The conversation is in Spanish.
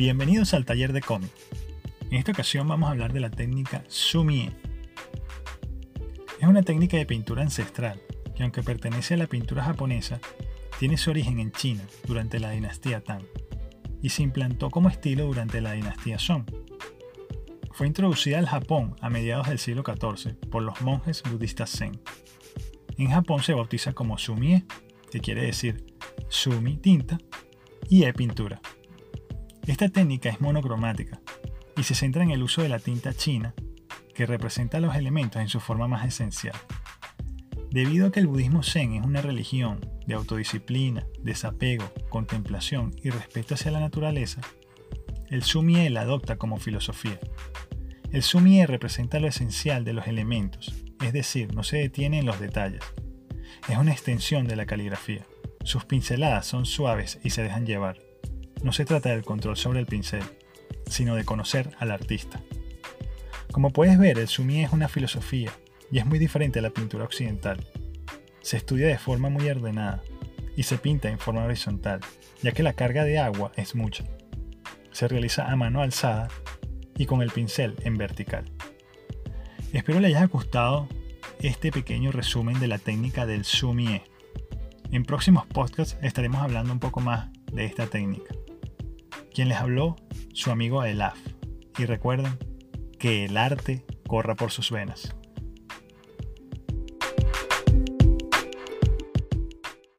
Bienvenidos al taller de cómic. En esta ocasión vamos a hablar de la técnica Sumie. Es una técnica de pintura ancestral que aunque pertenece a la pintura japonesa, tiene su origen en China durante la dinastía Tang y se implantó como estilo durante la dinastía Song. Fue introducida al Japón a mediados del siglo XIV por los monjes budistas Zen. En Japón se bautiza como Sumie, que quiere decir Sumi tinta y E pintura. Esta técnica es monocromática y se centra en el uso de la tinta china, que representa los elementos en su forma más esencial. Debido a que el budismo zen es una religión de autodisciplina, desapego, contemplación y respeto hacia la naturaleza, el Sumie la adopta como filosofía. El Sumie representa lo esencial de los elementos, es decir, no se detiene en los detalles. Es una extensión de la caligrafía. Sus pinceladas son suaves y se dejan llevar. No se trata del control sobre el pincel, sino de conocer al artista. Como puedes ver, el Sumie es una filosofía y es muy diferente a la pintura occidental. Se estudia de forma muy ordenada y se pinta en forma horizontal, ya que la carga de agua es mucha. Se realiza a mano alzada y con el pincel en vertical. Espero le haya gustado este pequeño resumen de la técnica del sumie. En próximos podcasts estaremos hablando un poco más de esta técnica. Quien les habló, su amigo Elaf. Y recuerden que el arte corra por sus venas.